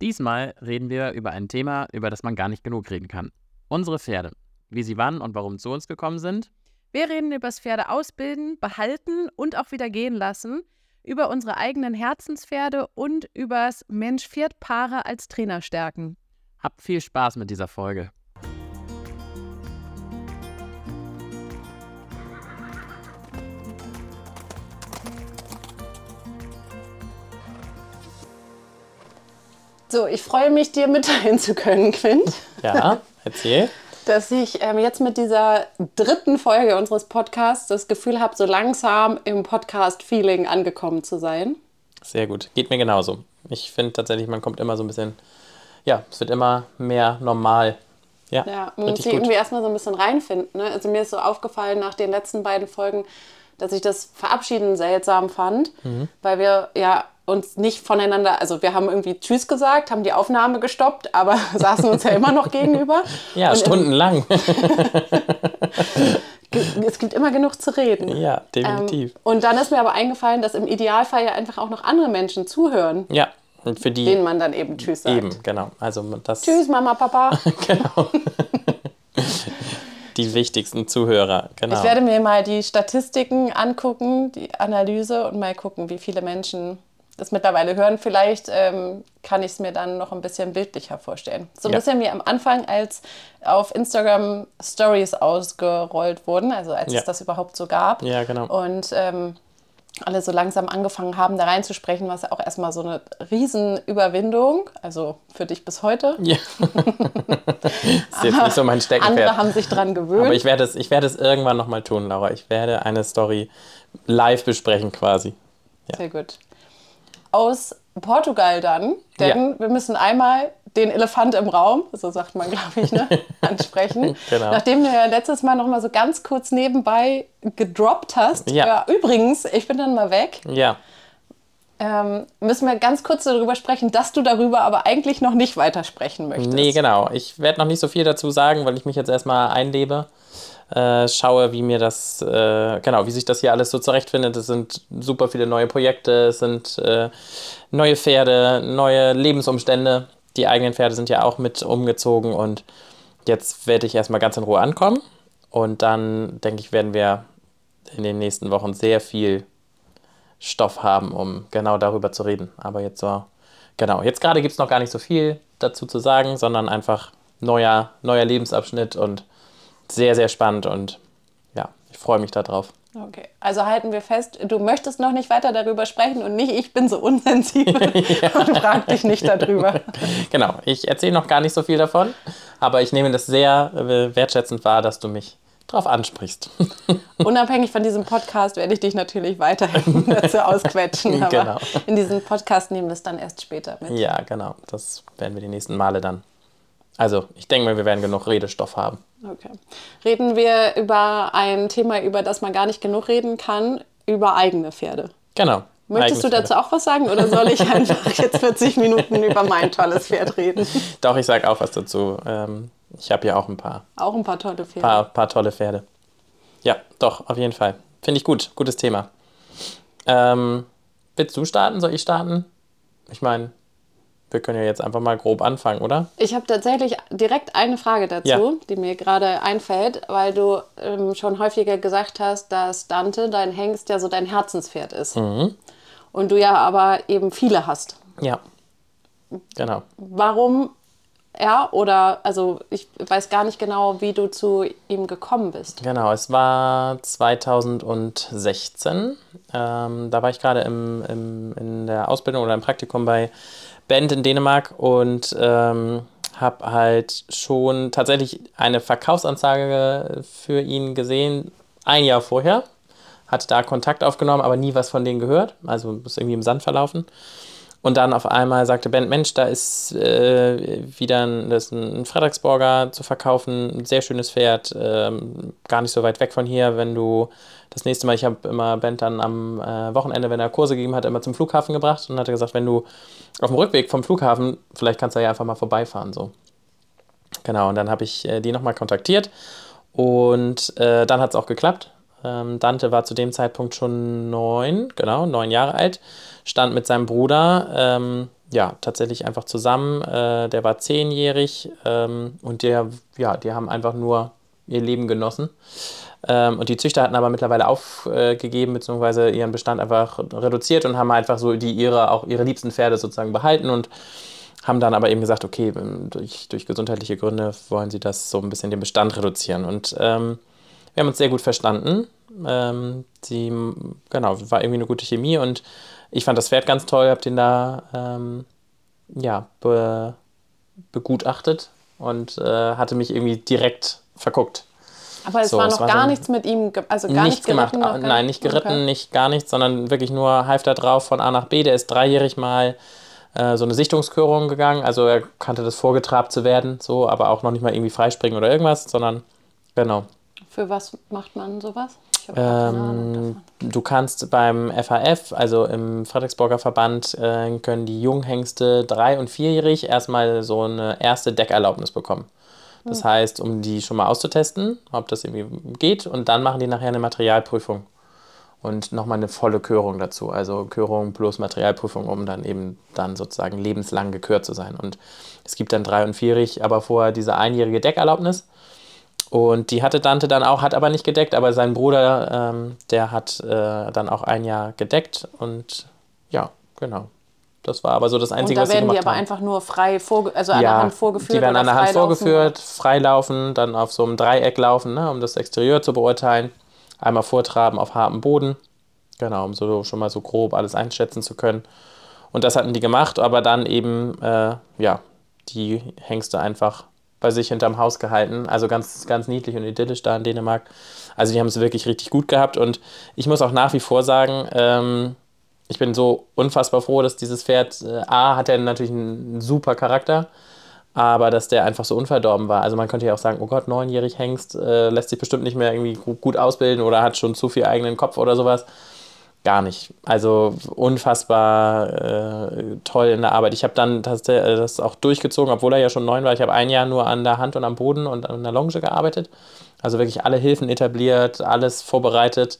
Diesmal reden wir über ein Thema, über das man gar nicht genug reden kann. Unsere Pferde. Wie sie wann und warum zu uns gekommen sind. Wir reden über das Pferde ausbilden, behalten und auch wieder gehen lassen, über unsere eigenen Herzenspferde und übers Mensch-Pferd-Paare als Trainer stärken. Habt viel Spaß mit dieser Folge. So, ich freue mich, dir mitteilen zu können, Quint. Ja, erzähl. dass ich ähm, jetzt mit dieser dritten Folge unseres Podcasts das Gefühl habe, so langsam im Podcast-Feeling angekommen zu sein. Sehr gut. Geht mir genauso. Ich finde tatsächlich, man kommt immer so ein bisschen, ja, es wird immer mehr normal. Ja, ja man muss sich irgendwie erstmal so ein bisschen reinfinden. Ne? Also mir ist so aufgefallen nach den letzten beiden Folgen, dass ich das Verabschieden seltsam fand, mhm. weil wir ja uns nicht voneinander, also wir haben irgendwie Tschüss gesagt, haben die Aufnahme gestoppt, aber saßen uns ja immer noch gegenüber. Ja, und stundenlang. es gibt immer genug zu reden. Ja, definitiv. Ähm, und dann ist mir aber eingefallen, dass im Idealfall ja einfach auch noch andere Menschen zuhören. Ja, und für die. Denen man dann eben Tschüss sagt. Eben, genau. Also das Tschüss, Mama, Papa. genau. die wichtigsten Zuhörer, genau. Ich werde mir mal die Statistiken angucken, die Analyse und mal gucken, wie viele Menschen das mittlerweile hören, vielleicht ähm, kann ich es mir dann noch ein bisschen bildlicher vorstellen. So ein ja. bisschen wie am Anfang, als auf Instagram Stories ausgerollt wurden, also als ja. es das überhaupt so gab. Ja, genau. Und ähm, alle so langsam angefangen haben, da reinzusprechen, was ja auch erstmal so eine Riesenüberwindung, also für dich bis heute. Ja. ist jetzt nicht so mein Steckenpferd. Andere haben sich dran gewöhnt. Aber ich werde es, ich werde es irgendwann nochmal tun, Laura. Ich werde eine Story live besprechen quasi. Ja. Sehr gut aus Portugal dann, denn ja. wir müssen einmal den Elefant im Raum, so sagt man, glaube ich, ne, ansprechen. genau. Nachdem du ja letztes Mal noch mal so ganz kurz nebenbei gedroppt hast. Ja. ja übrigens, ich bin dann mal weg. Ja. Ähm, müssen wir ganz kurz darüber sprechen, dass du darüber aber eigentlich noch nicht weitersprechen möchtest. Nee, genau. Ich werde noch nicht so viel dazu sagen, weil ich mich jetzt erstmal einlebe äh, schaue, wie mir das, äh, genau, wie sich das hier alles so zurechtfindet. Es sind super viele neue Projekte, es sind äh, neue Pferde, neue Lebensumstände. Die eigenen Pferde sind ja auch mit umgezogen und jetzt werde ich erstmal ganz in Ruhe ankommen. Und dann, denke ich, werden wir in den nächsten Wochen sehr viel Stoff haben, um genau darüber zu reden. Aber jetzt so, genau, jetzt gerade gibt es noch gar nicht so viel dazu zu sagen, sondern einfach neuer, neuer Lebensabschnitt und sehr, sehr spannend und ja, ich freue mich darauf. Okay, also halten wir fest, du möchtest noch nicht weiter darüber sprechen und nicht, ich bin so unsensibel ja. und frag dich nicht darüber. genau, ich erzähle noch gar nicht so viel davon, aber ich nehme das sehr äh, wertschätzend wahr, dass du mich darauf ansprichst. Unabhängig von diesem Podcast werde ich dich natürlich weiterhin dazu ausquetschen, aber genau. in diesem Podcast nehmen wir es dann erst später mit. Ja, genau, das werden wir die nächsten Male dann. Also, ich denke mal, wir werden genug Redestoff haben. Okay. Reden wir über ein Thema, über das man gar nicht genug reden kann, über eigene Pferde. Genau. Möchtest du dazu auch was sagen oder soll ich einfach jetzt 40 Minuten über mein tolles Pferd reden? Doch, ich sage auch was dazu. Ähm, ich habe ja auch ein paar. Auch ein paar tolle Pferde. Paar, paar tolle Pferde. Ja, doch, auf jeden Fall. Finde ich gut. Gutes Thema. Ähm, willst du starten? Soll ich starten? Ich meine, wir können ja jetzt einfach mal grob anfangen, oder? Ich habe tatsächlich direkt eine Frage dazu, ja. die mir gerade einfällt, weil du ähm, schon häufiger gesagt hast, dass Dante, dein Hengst, ja so dein Herzenspferd ist. Mhm. Und du ja aber eben viele hast. Ja. Genau. Warum er oder, also ich weiß gar nicht genau, wie du zu ihm gekommen bist. Genau, es war 2016. Ähm, da war ich gerade im, im, in der Ausbildung oder im Praktikum bei Band in Dänemark und ähm, habe halt schon tatsächlich eine Verkaufsanzeige für ihn gesehen, ein Jahr vorher. Hatte da Kontakt aufgenommen, aber nie was von denen gehört. Also ist irgendwie im Sand verlaufen. Und dann auf einmal sagte Ben, Mensch, da ist äh, wieder ein, das ein Fredericksborger zu verkaufen, ein sehr schönes Pferd, ähm, gar nicht so weit weg von hier, wenn du das nächste Mal, ich habe immer Ben dann am äh, Wochenende, wenn er Kurse gegeben hat, immer zum Flughafen gebracht und hat gesagt, wenn du auf dem Rückweg vom Flughafen, vielleicht kannst du ja einfach mal vorbeifahren, so. Genau, und dann habe ich äh, die nochmal kontaktiert und äh, dann hat es auch geklappt. Ähm, Dante war zu dem Zeitpunkt schon neun, genau, neun Jahre alt stand mit seinem Bruder ähm, ja, tatsächlich einfach zusammen. Äh, der war zehnjährig ähm, und der, ja, die haben einfach nur ihr Leben genossen. Ähm, und die Züchter hatten aber mittlerweile aufgegeben, beziehungsweise ihren Bestand einfach reduziert und haben einfach so die ihre, auch ihre liebsten Pferde sozusagen behalten und haben dann aber eben gesagt, okay, ähm, durch, durch gesundheitliche Gründe wollen sie das so ein bisschen den Bestand reduzieren. Und ähm, wir haben uns sehr gut verstanden. Ähm, sie, genau, war irgendwie eine gute Chemie und ich fand das Pferd ganz toll, habe den da ähm, ja, be, begutachtet und äh, hatte mich irgendwie direkt verguckt. Aber es so, war noch gar so nichts mit ihm, also gar nichts gemacht. Gar Nein, nicht geritten, okay. nicht gar nichts, sondern wirklich nur half da drauf von A nach B. Der ist dreijährig mal äh, so eine Sichtungskörung gegangen. Also er kannte das vorgetrabt zu werden, so, aber auch noch nicht mal irgendwie freispringen oder irgendwas, sondern genau. Für was macht man sowas? Ähm, du kannst beim FAF, also im Fredericksburger Verband, äh, können die Junghengste drei- und vierjährig erstmal so eine erste Deckerlaubnis bekommen. Das heißt, um die schon mal auszutesten, ob das irgendwie geht, und dann machen die nachher eine Materialprüfung und nochmal eine volle Körung dazu. Also Körung plus Materialprüfung, um dann eben dann sozusagen lebenslang gekürt zu sein. Und es gibt dann drei- und vierjährig, aber vorher diese einjährige Deckerlaubnis. Und die hatte Dante dann auch, hat aber nicht gedeckt, aber sein Bruder, ähm, der hat äh, dann auch ein Jahr gedeckt und ja, genau. Das war aber so das Einzige, was sie gemacht haben. da werden die aber einfach nur frei, vorge also an ja, der Hand vorgeführt? die werden an der Hand vorgeführt, freilaufen, dann auf so einem Dreieck laufen, ne, um das Exterieur zu beurteilen. Einmal vortraben auf hartem Boden, genau, um so schon mal so grob alles einschätzen zu können. Und das hatten die gemacht, aber dann eben, äh, ja, die Hengste einfach bei sich hinterm Haus gehalten. Also ganz, ganz niedlich und idyllisch da in Dänemark. Also die haben es wirklich richtig gut gehabt. Und ich muss auch nach wie vor sagen, ähm, ich bin so unfassbar froh, dass dieses Pferd, äh, A, hat er natürlich einen super Charakter, aber dass der einfach so unverdorben war. Also man könnte ja auch sagen, oh Gott, neunjährig Hengst, äh, lässt sich bestimmt nicht mehr irgendwie gut ausbilden oder hat schon zu viel eigenen Kopf oder sowas gar nicht. Also unfassbar äh, toll in der Arbeit. Ich habe dann das, äh, das, auch durchgezogen, obwohl er ja schon neun war. Ich habe ein Jahr nur an der Hand und am Boden und an der Longe gearbeitet. Also wirklich alle Hilfen etabliert, alles vorbereitet.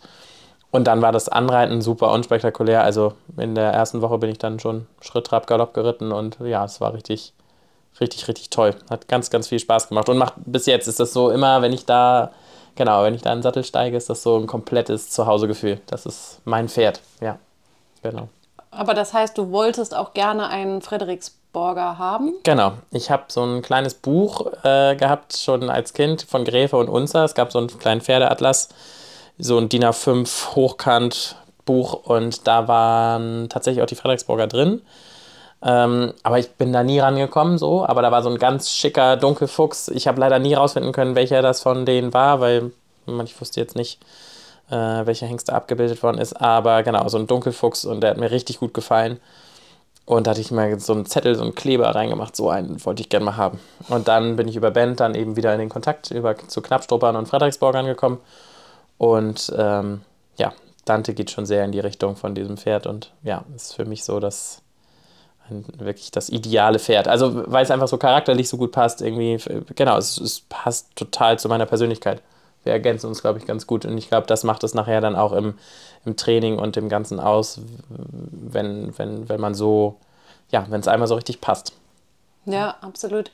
Und dann war das Anreiten super unspektakulär. Also in der ersten Woche bin ich dann schon Schritt, Trab, Galopp geritten und ja, es war richtig, richtig, richtig toll. Hat ganz, ganz viel Spaß gemacht und macht bis jetzt ist das so immer, wenn ich da Genau, wenn ich da in den Sattel steige, ist das so ein komplettes Zuhausegefühl. Das ist mein Pferd, ja. Genau. Aber das heißt, du wolltest auch gerne einen Frederiksborger haben? Genau. Ich habe so ein kleines Buch äh, gehabt, schon als Kind von Gräfe und Unzer. Es gab so einen kleinen Pferdeatlas, so ein DIN A5 Hochkant-Buch und da waren tatsächlich auch die Frederiksborger drin. Ähm, aber ich bin da nie rangekommen, so. Aber da war so ein ganz schicker Dunkelfuchs. Ich habe leider nie rausfinden können, welcher das von denen war, weil ich wusste jetzt nicht, äh, welcher Hengst da abgebildet worden ist. Aber genau, so ein Dunkelfuchs und der hat mir richtig gut gefallen. Und da hatte ich mal so einen Zettel, so einen Kleber reingemacht, so einen wollte ich gerne mal haben. Und dann bin ich über Band dann eben wieder in den Kontakt über, zu Knappstruppern und Frederiksborgern gekommen. Und ähm, ja, Dante geht schon sehr in die Richtung von diesem Pferd und ja, ist für mich so das wirklich das ideale Pferd. Also, weil es einfach so charakterlich so gut passt, irgendwie, genau, es, es passt total zu meiner Persönlichkeit. Wir ergänzen uns, glaube ich, ganz gut. Und ich glaube, das macht es nachher dann auch im, im Training und im Ganzen aus, wenn, wenn, wenn man so, ja, wenn es einmal so richtig passt. Ja, absolut.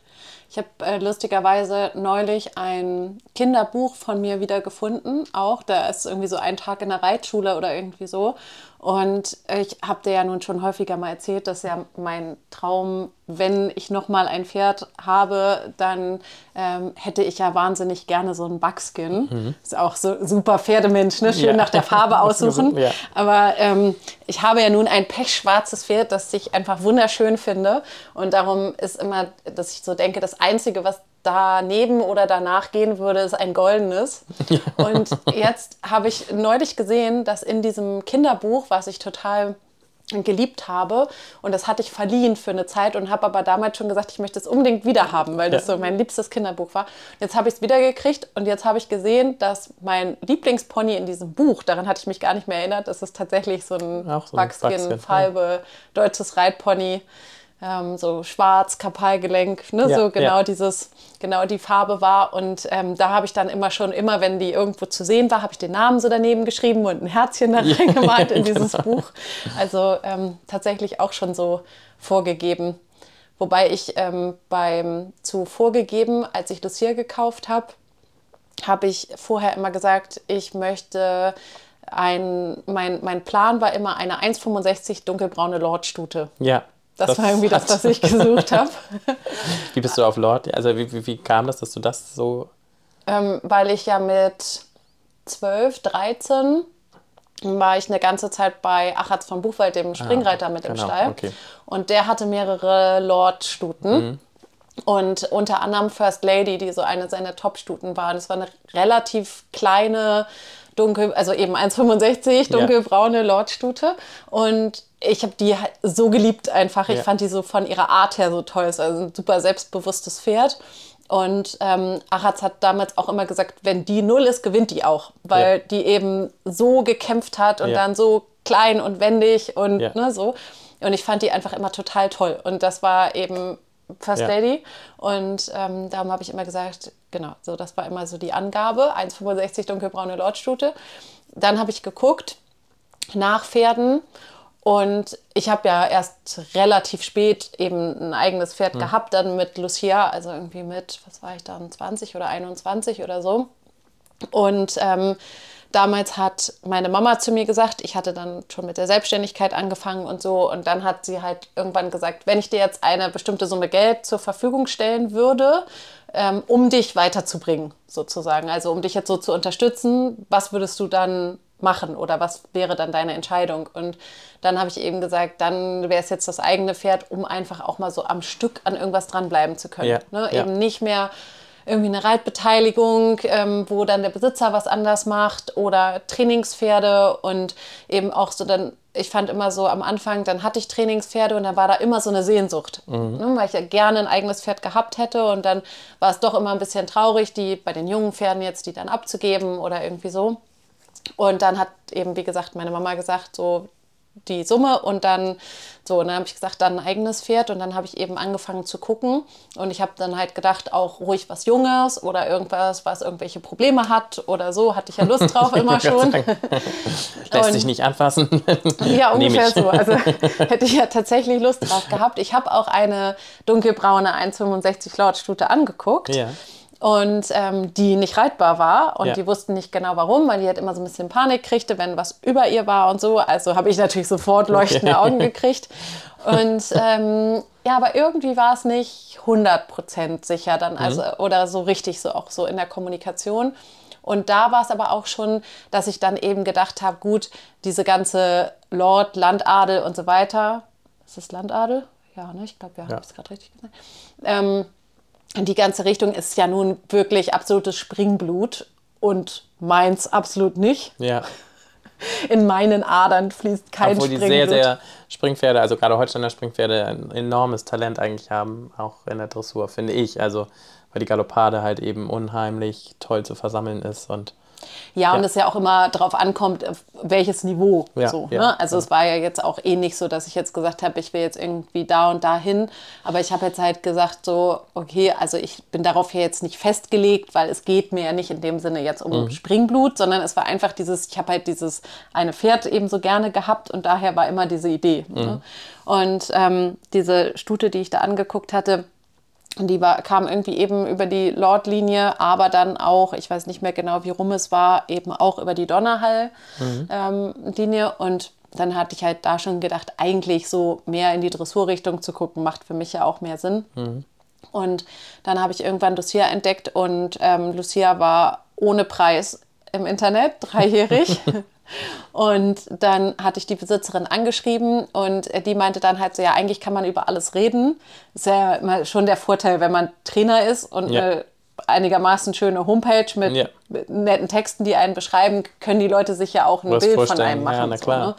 Ich habe äh, lustigerweise neulich ein Kinderbuch von mir wieder gefunden. Auch da ist irgendwie so ein Tag in der Reitschule oder irgendwie so. Und ich habe dir ja nun schon häufiger mal erzählt, dass ja mein Traum, wenn ich nochmal ein Pferd habe, dann ähm, hätte ich ja wahnsinnig gerne so einen Buckskin. Mhm. Ist auch so super Pferdemensch, ne? schön ja. nach der Farbe aussuchen. ja. Aber ähm, ich habe ja nun ein pechschwarzes Pferd, das ich einfach wunderschön finde. Und darum ist immer, dass ich so denke, das Einzige, was daneben oder danach gehen würde, ist ein goldenes. Und jetzt habe ich neulich gesehen, dass in diesem Kinderbuch, was ich total geliebt habe und das hatte ich verliehen für eine Zeit und habe aber damals schon gesagt, ich möchte es unbedingt wieder haben, weil das ja. so mein liebstes Kinderbuch war. Jetzt habe ich es wieder gekriegt und jetzt habe ich gesehen, dass mein Lieblingspony in diesem Buch, daran hatte ich mich gar nicht mehr erinnert, das ist tatsächlich so ein, so Buckskin, Buckskin, Falbe, ja. deutsches Reitpony ähm, so schwarz, Kapalgelenk, ne? Ja, so genau ja. dieses, genau die Farbe war. Und ähm, da habe ich dann immer schon, immer wenn die irgendwo zu sehen war, habe ich den Namen so daneben geschrieben und ein Herzchen da reingemalt in dieses genau. Buch. Also ähm, tatsächlich auch schon so vorgegeben. Wobei ich ähm, beim zu vorgegeben, als ich Lucia gekauft habe, habe ich vorher immer gesagt, ich möchte ein, mein, mein Plan war immer eine 1,65 dunkelbraune Lordstute. Ja. Das, war irgendwie das, was ich gesucht habe. Wie bist du auf Lord? Also wie, wie, wie kam das, dass du das so. ähm, weil ich ja mit 12, 13 war ich eine ganze Zeit bei Achatz von Buchwald, dem Springreiter mit im genau, Stall. okay. Und der hatte mehrere Lord-Stuten. Und unter anderem First Lady, die so eine seiner Top-Stuten war. Und es war eine relativ kleine, dunkel, also eben 1,65 dunkelbraune Lord-Stute. Und ich habe die halt so geliebt einfach. Ich Ja. fand die so von ihrer Art her so toll. Es also ein super selbstbewusstes Pferd. Und ähm, Achatz hat damals auch immer gesagt, wenn die null ist, gewinnt die auch. Weil Ja. die eben so gekämpft hat und Ja. dann so klein und wendig und ne, so. Und ich fand die einfach immer total toll. Und das war eben First. Lady. Und ähm, darum habe ich immer gesagt, genau, so das war immer so die Angabe. 1,65 dunkelbraune Lordstute. Dann habe ich geguckt nach Pferden. Und ich habe ja erst relativ spät eben ein eigenes Pferd gehabt, dann mit Lucia, also irgendwie mit, was war ich dann, 20 oder 21 oder so. Und ähm, damals hat meine Mama zu mir gesagt, ich hatte dann schon mit der Selbstständigkeit angefangen und so. Und dann hat sie halt irgendwann gesagt, wenn ich dir jetzt eine bestimmte Summe Geld zur Verfügung stellen würde, ähm, um dich weiterzubringen, sozusagen. Also um dich jetzt so zu unterstützen, was würdest du dann machen oder was wäre dann deine Entscheidung? Und dann habe ich eben gesagt, dann wäre es jetzt das eigene Pferd, um einfach auch mal so am Stück an irgendwas dranbleiben zu können. Ja, Ne? ja. Eben nicht mehr irgendwie eine Reitbeteiligung, ähm, wo dann der Besitzer was anders macht oder Trainingspferde und eben auch so dann, ich fand immer so am Anfang, dann hatte ich Trainingspferde und dann war da immer so eine Sehnsucht, ne, weil ich ja gerne ein eigenes Pferd gehabt hätte und dann war es doch immer ein bisschen traurig, die bei den jungen Pferden jetzt die dann abzugeben oder irgendwie so. Und dann hat eben, wie gesagt, meine Mama gesagt, so die Summe und dann so, und dann habe ich gesagt, dann ein eigenes Pferd und dann habe ich eben angefangen zu gucken und ich habe dann halt gedacht, auch ruhig was Junges oder irgendwas, was irgendwelche Probleme hat oder so, hatte ich ja Lust drauf immer schon. Lässt sich nicht anfassen. Ja, ungefähr so. Also hätte ich ja tatsächlich Lust drauf gehabt. Ich habe auch eine dunkelbraune 1,65 Lordstute angeguckt. Ja. Und ähm, die nicht reitbar war und Ja. die wussten nicht genau warum, weil die halt immer so ein bisschen Panik kriegte, wenn was über ihr war und so. Also habe ich natürlich sofort leuchtende Augen gekriegt. Und ähm, ja, aber irgendwie war es nicht 100% sicher dann, also oder so richtig so auch so in der Kommunikation. Und da war es aber auch schon, dass ich dann eben gedacht habe, gut, diese ganze Lord, Landadel und so weiter. Ist das Landadel? Ja, ne? Ich glaube, ja, habe ich es gerade richtig gesagt. Ähm, die ganze Richtung ist ja nun wirklich absolutes Springblut und meins absolut nicht. Ja. In meinen Adern fließt kein Obwohl die Springblut. sehr, sehr Springpferde, also gerade Holsteiner Springpferde, ein enormes Talent eigentlich haben, auch in der Dressur, finde ich. Also, weil die Galoppade halt eben unheimlich toll zu versammeln ist und Ja, und es ja auch immer darauf ankommt, auf welches Niveau. Ja, so, ja, ne? Also es war ja jetzt auch eh nicht so, dass ich jetzt gesagt habe, ich will jetzt irgendwie da und da hin. Aber ich habe jetzt halt gesagt, so, okay, also ich bin darauf ja jetzt nicht festgelegt, weil es geht mir ja nicht in dem Sinne jetzt um Mhm. Springblut, sondern es war einfach dieses, ich habe halt dieses eine Pferd eben so gerne gehabt und daher war immer diese Idee. Mhm. Ne? Und ähm, diese Stute, die ich da angeguckt hatte, die war, kam irgendwie eben über die Lord-Linie, aber dann auch, ich weiß nicht mehr genau, wie rum es war, eben auch über die Donnerhall-Linie. und dann hatte ich halt da schon gedacht, eigentlich so mehr in die Dressurrichtung zu gucken, macht für mich ja auch mehr Sinn. Und dann habe ich irgendwann Lucia entdeckt und ähm, Lucia war ohne Preis im Internet, dreijährig. und dann hatte ich die Besitzerin angeschrieben und die meinte dann halt so, ja, eigentlich kann man über alles reden. Ist ja immer schon der Vorteil, wenn man Trainer ist und Ja. eine einigermaßen schöne Homepage mit, Ja. mit netten Texten, die einen beschreiben, können die Leute sich ja auch ein Was Bild von einem machen. Ja, na so, klar. ne?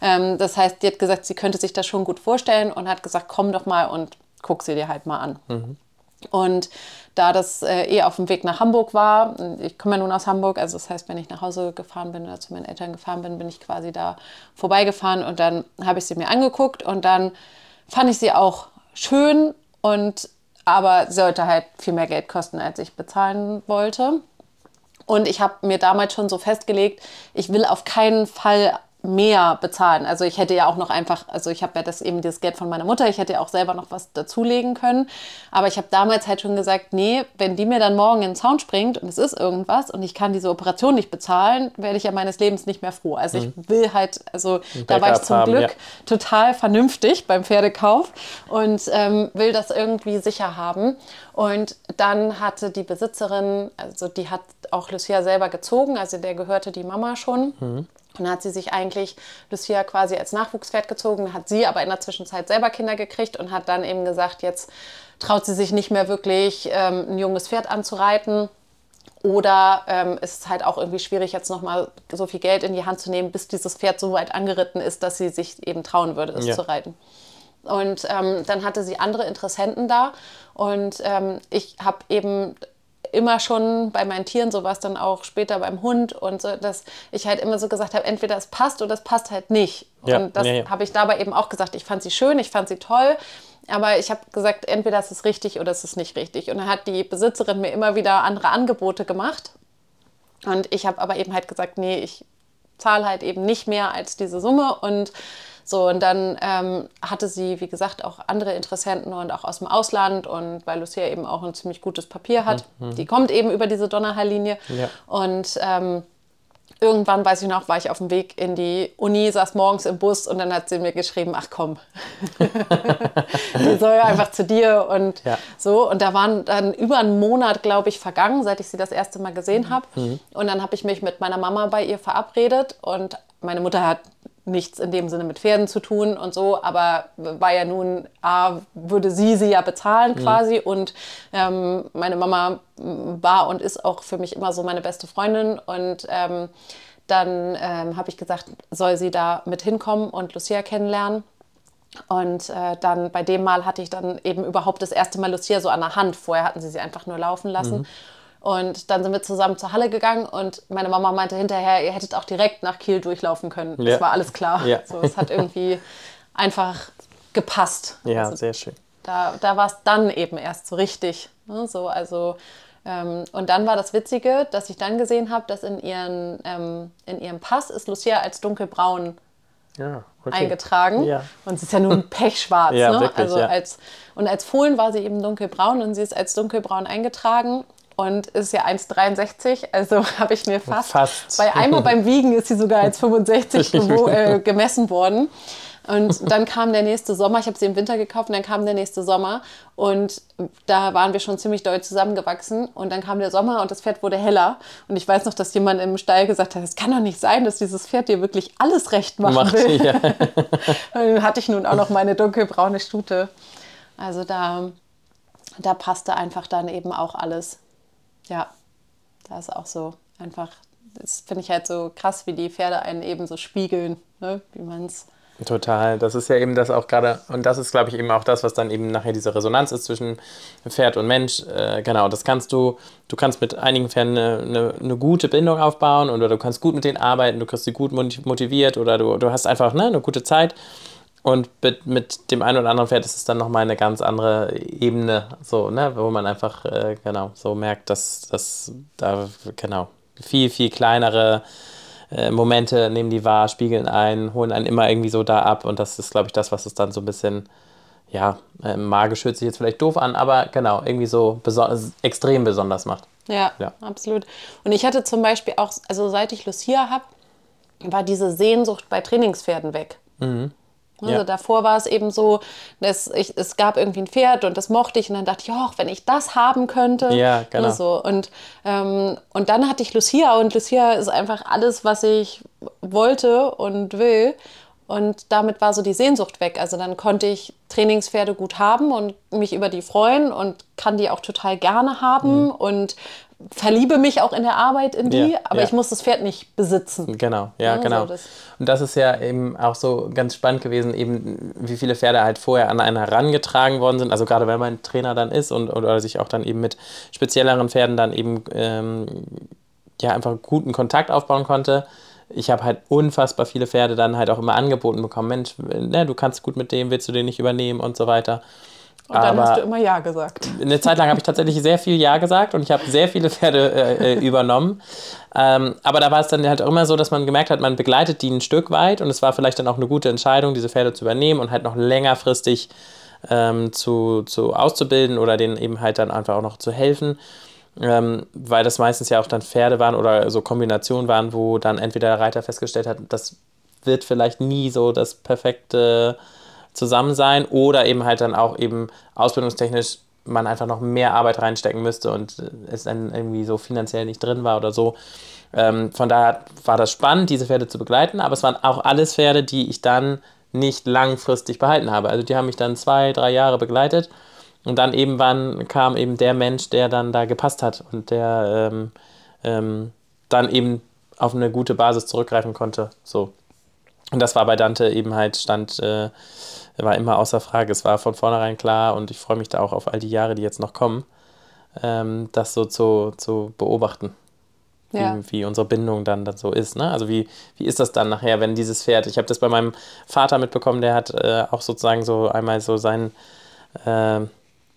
ähm, das heißt, die hat gesagt, sie könnte sich das schon gut vorstellen und hat gesagt, komm doch mal und guck sie dir halt mal an. Mhm. Und da das äh, eh auf dem Weg nach Hamburg war, ich komme ja nun aus Hamburg, also das heißt, wenn ich nach Hause gefahren bin oder zu meinen Eltern gefahren bin, bin ich quasi da vorbeigefahren und dann habe ich sie mir angeguckt und dann fand ich sie auch schön und aber sollte halt viel mehr Geld kosten, als ich bezahlen wollte. Und ich habe mir damals schon so festgelegt, ich will auf keinen Fall mehr bezahlen. Also ich hätte ja auch noch einfach, also ich habe ja das eben das Geld von meiner Mutter, ich hätte ja auch selber noch was dazulegen können. Aber ich habe damals halt schon gesagt, nee, wenn die mir dann morgen in den Zaun springt und es ist irgendwas und ich kann diese Operation nicht bezahlen, werde ich ja meines Lebens nicht mehr froh. Also mhm. ich will halt, also da war ich zum haben, Glück ja. total vernünftig beim Pferdekauf und ähm, will das irgendwie sicher haben. Und dann hatte die Besitzerin, also die hat auch Lucia selber gezogen, also der gehörte die Mama schon. Mhm. Und dann hat sie sich eigentlich Lucia quasi als Nachwuchspferd gezogen, hat sie aber in der Zwischenzeit selber Kinder gekriegt und hat dann eben gesagt, jetzt traut sie sich nicht mehr wirklich, ähm, ein junges Pferd anzureiten. Oder ähm, ist es halt auch irgendwie schwierig, jetzt nochmal so viel Geld in die Hand zu nehmen, bis dieses Pferd so weit angeritten ist, dass sie sich eben trauen würde, es ja. zu reiten. Und ähm, dann hatte sie andere Interessenten da. Und ähm, ich habe eben immer schon bei meinen Tieren, so war es dann auch später beim Hund und so, dass ich halt immer so gesagt habe, entweder es passt oder es passt halt nicht. Ja, und das ja, ja. habe ich dabei eben auch gesagt. Ich fand sie schön, ich fand sie toll, aber ich habe gesagt, entweder es ist richtig oder es ist nicht richtig. Und dann hat die Besitzerin mir immer wieder andere Angebote gemacht. Und ich habe aber eben halt gesagt, nee, ich zahle halt eben nicht mehr als diese Summe und so, und dann ähm, hatte sie, wie gesagt, auch andere Interessenten und auch aus dem Ausland und weil Lucia eben auch ein ziemlich gutes Papier hat. Mhm. Die kommt eben über diese Donnerhall-Linie. Ja. Und ähm, irgendwann, weiß ich noch, war ich auf dem Weg in die Uni, saß morgens im Bus und dann hat sie mir geschrieben, ach komm, die soll ja einfach zu dir und ja. so. Und da waren dann über einen Monat, glaube ich, vergangen, seit ich sie das erste Mal gesehen habe. Mhm. Und dann habe ich mich mit meiner Mama bei ihr verabredet und meine Mutter hat nichts in dem Sinne mit Pferden zu tun und so, aber war ja nun, A, würde sie sie ja bezahlen mhm. quasi mhm. und ähm, meine Mama war und ist auch für mich immer so meine beste Freundin und ähm, dann ähm, habe ich gesagt, soll sie da mit hinkommen und Lucia kennenlernen. Und äh, dann bei dem Mal hatte ich dann eben überhaupt das erste Mal Lucia so an der Hand. Vorher hatten sie sie einfach nur laufen lassen. Mhm. Und dann sind wir zusammen zur Halle gegangen und meine Mama meinte hinterher, ihr hättet auch direkt nach Kiel durchlaufen können. Ja. Das war alles klar. Ja. So, es hat irgendwie einfach gepasst. Ja, also, sehr schön. Da, da war es dann eben erst so richtig. Ne? So, also, ähm, und dann war das Witzige, dass ich dann gesehen habe, dass in, ihren, ähm, in ihrem Pass ist Lucia als dunkelbraun ja, okay. eingetragen. Ja. Und sie ist ja nun pechschwarz. ja, ne? wirklich, also als, und als Fohlen war sie eben dunkelbraun und sie ist als dunkelbraun eingetragen und ist ja 1,63. Also habe ich mir fast, fast. Bei einmal beim Wiegen ist sie sogar 1,65 äh, gemessen worden. Und dann kam der nächste Sommer, ich habe sie im Winter gekauft und dann kam der nächste Sommer und da waren wir schon ziemlich doll zusammengewachsen und dann kam der Sommer und das Pferd wurde heller und ich weiß noch, dass jemand im Stall gesagt hat, es kann doch nicht sein, dass dieses Pferd dir wirklich alles recht machen Macht, will. Ja. dann hatte ich nun auch noch meine dunkelbraune Stute. Also da, da passte einfach dann eben auch alles. Ja, da ist auch so einfach, das finde ich halt so krass, wie die Pferde einen eben so spiegeln, ne? wie man es. Total, das ist ja eben das auch gerade, und das ist, glaube ich, eben auch das, was dann eben nachher diese Resonanz ist zwischen Pferd und Mensch. Äh, genau, das kannst du, du kannst mit einigen Pferden eine, eine, eine, gute Bindung aufbauen oder du kannst gut mit denen arbeiten, du kriegst sie gut motiviert oder du, du hast einfach ne, eine gute Zeit. Und mit, mit dem einen oder anderen Pferd ist es dann nochmal eine ganz andere Ebene, so, ne, wo man einfach, äh, genau, so merkt, dass, dass da, genau, viel, viel kleinere äh, Momente nehmen die wahr, spiegeln ein, holen einen immer irgendwie so da ab. Und das ist, glaube ich, das, was es dann so ein bisschen, ja, äh, magisch hört sich jetzt vielleicht doof an, aber genau, irgendwie so beson extrem besonders macht. Ja, ja, absolut. Und ich hatte zum Beispiel auch, also seit ich Lucia habe, war diese Sehnsucht bei Trainingspferden weg. Mhm. Also ja. davor war es eben so, dass ich, es gab irgendwie ein Pferd und das mochte ich und dann dachte ich, oh, wenn ich das haben könnte. Ja, genau. So. Und, ähm, und dann hatte ich Lucia und Lucia ist einfach alles, was ich wollte und will. Und damit war so die Sehnsucht weg. Also dann konnte ich Trainingspferde gut haben und mich über die freuen und kann die auch total gerne haben mhm. und verliebe mich auch in der Arbeit in die, ja, aber ja. ich muss das Pferd nicht besitzen. Genau, ja, ja genau. So das und das ist ja eben auch so ganz spannend gewesen, eben wie viele Pferde halt vorher an einen herangetragen worden sind. Also gerade wenn man Trainer dann ist und oder sich auch dann eben mit spezielleren Pferden dann eben ähm, ja einfach guten Kontakt aufbauen konnte. Ich habe halt unfassbar viele Pferde dann halt auch immer angeboten bekommen. Mensch, ne, du kannst gut mit dem, willst du den nicht übernehmen und so weiter. Und dann Aber- hast du immer Ja gesagt. Eine Zeit lang habe ich tatsächlich sehr viel Ja gesagt und ich habe sehr viele Pferde äh, äh, übernommen. Ähm, aber da war es dann halt auch immer so, dass man gemerkt hat, man begleitet die ein Stück weit und es war vielleicht dann auch eine gute Entscheidung, diese Pferde zu übernehmen und halt noch längerfristig ähm, zu, zu auszubilden oder denen eben halt dann einfach auch noch zu helfen. Ähm, weil das meistens ja auch dann Pferde waren oder so Kombinationen waren, wo dann entweder der Reiter festgestellt hat, das wird vielleicht nie so das perfekte Zusammensein oder eben halt dann auch eben ausbildungstechnisch man einfach noch mehr Arbeit reinstecken müsste und äh, es dann irgendwie so finanziell nicht drin war oder so. Ähm, von daher war das spannend, diese Pferde zu begleiten, aber es waren auch alles Pferde, die ich dann nicht langfristig behalten habe. Also die haben mich dann zwei, drei Jahre begleitet und dann irgendwann kam eben der Mensch, der dann da gepasst hat und der ähm, ähm, dann eben auf eine gute Basis zurückgreifen konnte. So. Und das war bei Dante eben halt, stand, äh, war immer außer Frage. Es war von vornherein klar und ich freue mich da auch auf all die Jahre, die jetzt noch kommen, ähm, das so zu, zu beobachten, Ja. wie, wie unsere Bindung dann, dann so ist. Ne? Also wie, wie ist das dann nachher, wenn dieses Pferd, ich habe das bei meinem Vater mitbekommen, der hat äh, auch sozusagen so einmal so sein äh,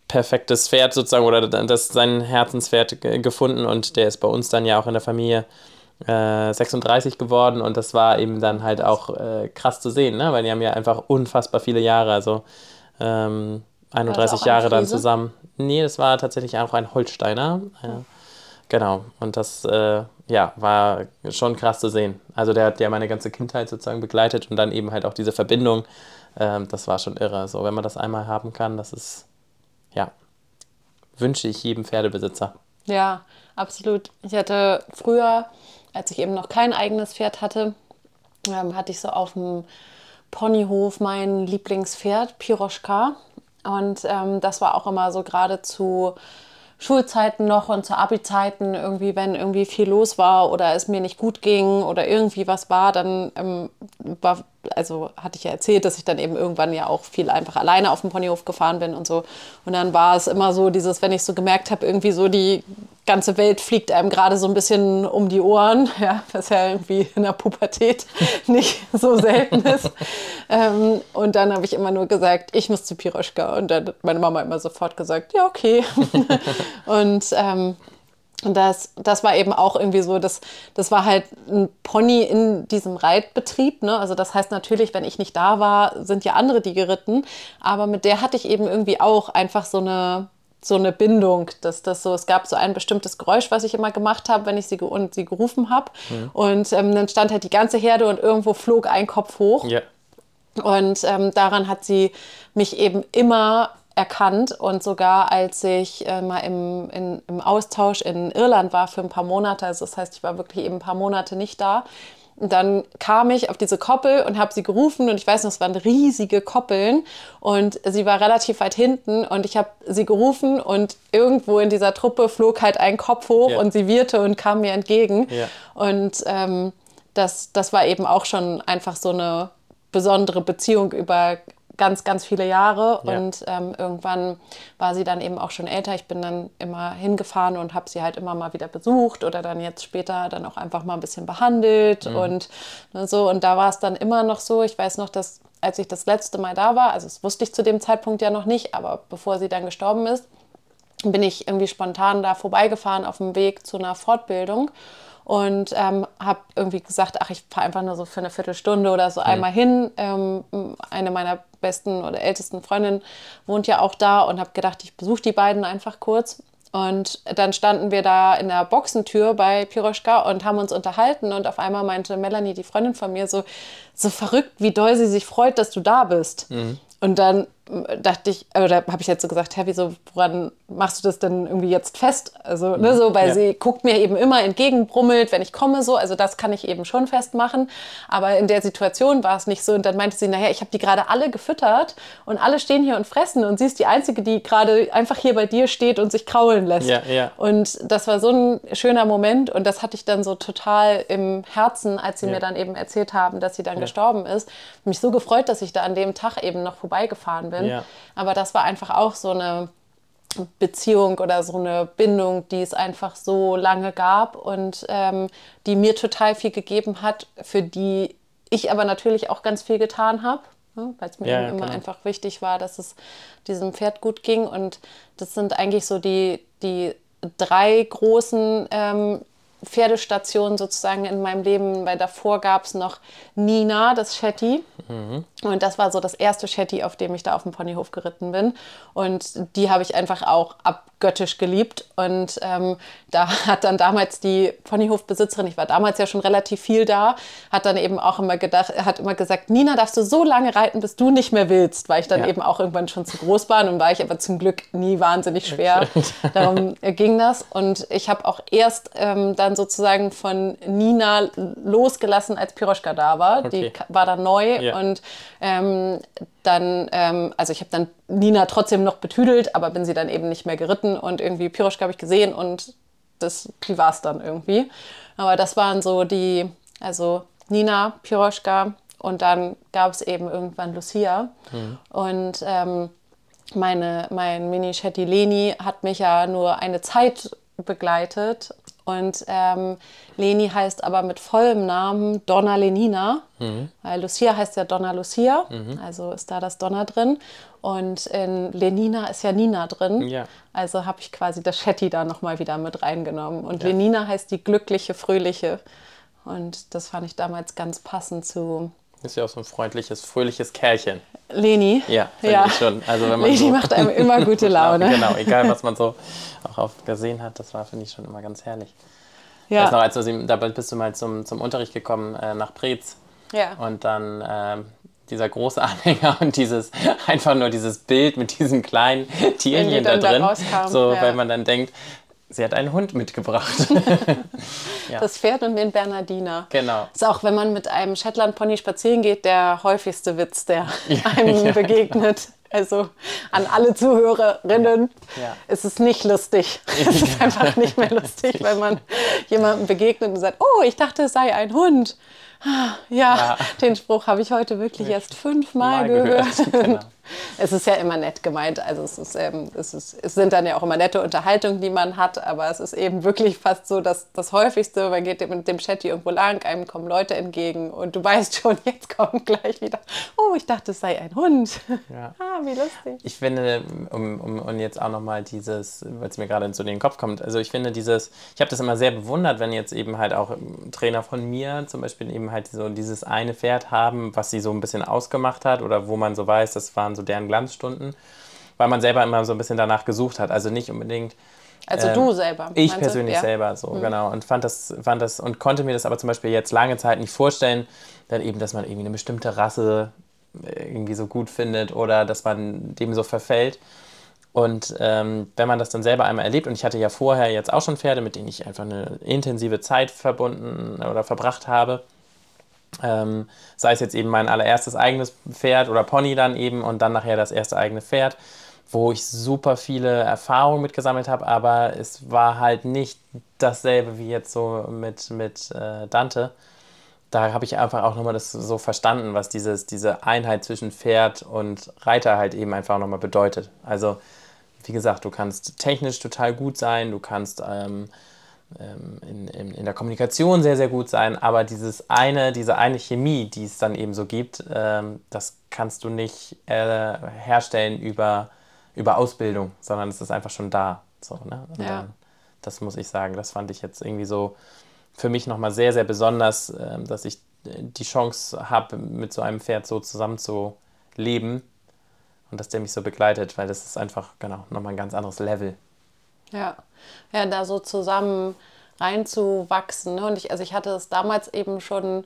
perfektes Pferd sozusagen oder das sein Herzenspferd ge- gefunden und der ist bei uns dann ja auch in der Familie äh, 36 geworden und das war eben dann halt auch äh, krass zu sehen, ne? weil die haben ja einfach unfassbar viele Jahre, also ähm, 31 auch ein Jahre dann zusammen. Nee, das war tatsächlich auch ein Holsteiner. Ja. Genau, und das äh, ja, war schon krass zu sehen. Also der hat ja meine ganze Kindheit sozusagen begleitet und dann eben halt auch diese Verbindung, ähm, das war schon irre. So, wenn man das einmal haben kann, das ist, ja, wünsche ich jedem Pferdebesitzer. Ja, absolut. Ich hatte früher, als ich eben noch kein eigenes Pferd hatte, ähm, hatte ich so auf dem Ponyhof mein Lieblingspferd, Piroschka. Und ähm, das war auch immer so gerade zu Schulzeiten noch und zu Abi-Zeiten irgendwie, wenn irgendwie viel los war oder es mir nicht gut ging oder irgendwie was war, dann ähm, war, also hatte ich ja erzählt, dass ich dann eben irgendwann ja auch viel einfach alleine auf dem Ponyhof gefahren bin und so. Und dann war es immer so dieses, wenn ich so gemerkt habe, irgendwie so die ganze Welt fliegt einem gerade so ein bisschen um die Ohren, ja, was ja irgendwie in der Pubertät nicht so selten ist. ähm, und dann habe ich immer nur gesagt, ich muss zu Piroschka. Und dann hat meine Mama immer sofort gesagt, ja, okay. und ähm, und das, das war eben auch irgendwie so, das, das war halt ein Pony in diesem Reitbetrieb. Ne? Also das heißt natürlich, wenn ich nicht da war, sind ja andere die geritten. Aber mit der hatte ich eben irgendwie auch einfach so eine, so eine Bindung. Dass das so, es gab so ein bestimmtes Geräusch, was ich immer gemacht habe, wenn ich sie, und sie gerufen habe. Und ähm, dann stand halt die ganze Herde und irgendwo flog ein Kopf hoch. Ja. Und ähm, daran hat sie mich eben immer erkannt. Und sogar als ich äh, mal im, in, im Austausch in Irland war für ein paar Monate, also das heißt, ich war wirklich eben ein paar Monate nicht da, und dann kam ich auf diese Koppel und habe sie gerufen und ich weiß noch, es waren riesige Koppeln und sie war relativ weit hinten und ich habe sie gerufen und irgendwo in dieser Truppe flog halt ein Kopf hoch Ja. und sie wieherte und kam mir entgegen. Ja. Und ähm, das, das war eben auch schon einfach so eine besondere Beziehung über ganz, ganz viele Jahre. Ja. Und ähm, irgendwann war sie dann eben auch schon älter. Ich bin dann immer hingefahren und habe sie halt immer mal wieder besucht oder dann jetzt später dann auch einfach mal ein bisschen behandelt und ne, so. Und da war es dann immer noch so. Ich weiß noch, dass als ich das letzte Mal da war, also das wusste ich zu dem Zeitpunkt ja noch nicht, aber bevor sie dann gestorben ist, bin ich irgendwie spontan da vorbeigefahren auf dem Weg zu einer Fortbildung und ähm, habe irgendwie gesagt, ach, ich fahre einfach nur so für eine Viertelstunde oder so einmal hin. Ähm, eine meiner besten oder ältesten Freundinnen wohnt ja auch da und habe gedacht, ich besuche die beiden einfach kurz. Und dann standen wir da in der Boxentür bei Piroschka und haben uns unterhalten. Und auf einmal meinte Melanie, die Freundin von mir, so, so verrückt, wie doll sie sich freut, dass du da bist. Und dann äh, dachte ich, oder habe ich jetzt so gesagt, hä, wieso, woran machst du das denn irgendwie jetzt fest? Also, ne, so, weil Ja. sie guckt mir eben immer entgegen, brummelt, wenn ich komme, so. Also, das kann ich eben schon festmachen. Aber in der Situation war es nicht so. Und dann meinte sie, naja, ich habe die gerade alle gefüttert und alle stehen hier und fressen. Und sie ist die Einzige, die gerade einfach hier bei dir steht und sich kraulen lässt. Ja, ja. Und das war so ein schöner Moment. Und das hatte ich dann so total im Herzen, als sie mir dann eben erzählt haben, dass sie dann gestorben ist. Mich so gefreut, dass ich da an dem Tag eben noch vorbeigefahren bin. Ja. Aber das war einfach auch so eine Beziehung oder so eine Bindung, die es einfach so lange gab und ähm, die mir total viel gegeben hat, für die ich aber natürlich auch ganz viel getan habe. ne? weil es mir Ja, immer genau. einfach wichtig war, dass es diesem Pferd gut ging. Und das sind eigentlich so die, die drei großen ähm, Pferdestationen sozusagen in meinem Leben, weil davor gab es noch Nina, das Shetty. Und das war so das erste Shetty, auf dem ich da auf dem Ponyhof geritten bin. Und die habe ich einfach auch abgöttisch geliebt. Und ähm, da hat dann damals die Ponyhofbesitzerin, ich war damals ja schon relativ viel da, hat dann eben auch immer gedacht, hat immer gesagt, Nina, darfst du so lange reiten, bis du nicht mehr willst, weil ich dann Ja. eben auch irgendwann schon zu groß war. Und war ich aber zum Glück nie wahnsinnig schwer. Darum ging das. Und ich habe auch erst ähm, dann sozusagen von Nina losgelassen, als Piroschka da war. Die Okay. ka- war dann neu Ja. und ähm, dann, ähm, also ich habe dann Nina trotzdem noch betüdelt, aber bin sie dann eben nicht mehr geritten und irgendwie Piroschka habe ich gesehen und das, die war es dann irgendwie. Aber das waren so die, also Nina, Piroschka und dann gab es eben irgendwann Lucia und ähm, meine, mein Mini-Shetty Leni hat mich ja nur eine Zeit begleitet. Und ähm, Leni heißt aber mit vollem Namen Donna Lenina, weil Lucia heißt ja Donna Lucia, also ist da das Donna drin. Und in Lenina ist ja Nina drin. Ja. Also habe ich quasi das Shetty da nochmal wieder mit reingenommen. Und Lenina heißt die glückliche, fröhliche. Und das fand ich damals ganz passend zu Ist ja auch so ein freundliches, fröhliches Kerlchen. Leni. Ja, finde ja. ich schon. Also wenn man Leni so, macht einem immer gute Laune. genau, egal was man so auch oft gesehen hat, das war, finde ich, schon immer ganz herrlich. Ich Ja. noch, als du, sie- da bist du mal zum, zum Unterricht gekommen äh, nach Preetz ja. und dann ähm, dieser große Anhänger und dieses, einfach nur dieses Bild mit diesem kleinen Tierchen da da drin. rauskam, so, ja. weil man dann denkt, sie hat einen Hund mitgebracht. Das Pferd und den Bernardiner. genau. Ist auch, wenn man mit einem Shetland-Pony spazieren geht, der häufigste Witz, der einem begegnet. Also an alle Zuhörerinnen, Ja. es ist nicht lustig. Es ist einfach nicht mehr lustig, wenn man jemandem begegnet und sagt, oh, ich dachte, es sei ein Hund. Ah, Ja, Ja. den Spruch habe ich heute wirklich erst fünfmal Mal gehört. gehört, genau. Es ist ja immer nett gemeint. Also es, ist, ähm, es, ist, es sind dann ja auch immer nette Unterhaltungen, die man hat, aber es ist eben wirklich fast so dass das Häufigste, man geht mit dem Chatty irgendwo lang, einem kommen Leute entgegen und du weißt schon, jetzt kommt gleich wieder, oh, ich dachte, es sei ein Hund. Ja. ah, wie lustig. Ich finde, um, um und jetzt auch nochmal dieses, weil es mir gerade so in den Kopf kommt, also ich finde dieses, ich habe das immer sehr bewundert, wenn jetzt eben halt auch ähm, Trainer von mir zum Beispiel eben halt so dieses eine Pferd haben, was sie so ein bisschen ausgemacht hat oder wo man so weiß, das waren so deren Glanzstunden, weil man selber immer so ein bisschen danach gesucht hat. Also nicht unbedingt Also Ähm, du selber. ich persönlich ja. selber so, genau. Und fand das, fand das und konnte mir das aber zum Beispiel jetzt lange Zeit nicht vorstellen, dann eben, dass man irgendwie eine bestimmte Rasse äh, irgendwie so gut findet oder dass man dem so verfällt. Und ähm, wenn man das dann selber einmal erlebt, und ich hatte ja vorher jetzt auch schon Pferde, mit denen ich einfach eine intensive Zeit verbunden oder verbracht habe, ähm, sei es jetzt eben mein allererstes eigenes Pferd oder Pony dann eben und dann nachher das erste eigene Pferd, wo ich super viele Erfahrungen mitgesammelt habe, aber es war halt nicht dasselbe wie jetzt so mit, mit äh, Dante. Da habe ich einfach auch nochmal das so verstanden, was dieses, diese Einheit zwischen Pferd und Reiter halt eben einfach nochmal bedeutet. Also, wie gesagt, du kannst technisch total gut sein, du kannst ähm, in, in, in der Kommunikation sehr, sehr gut sein, aber dieses eine, diese eine Chemie, die es dann eben so gibt, ähm, das kannst du nicht äh, herstellen über, über Ausbildung, sondern es ist einfach schon da. So, ne? Ja. dann, das muss ich sagen, das fand ich jetzt irgendwie so für mich nochmal sehr, sehr besonders, ähm, dass ich äh, die Chance habe, mit so einem Pferd so zusammen zu leben und dass der mich so begleitet, weil das ist einfach, genau, nochmal ein ganz anderes Level. Ja, ja, da so zusammen reinzuwachsen. Ne? Und ich, also ich hatte es damals eben schon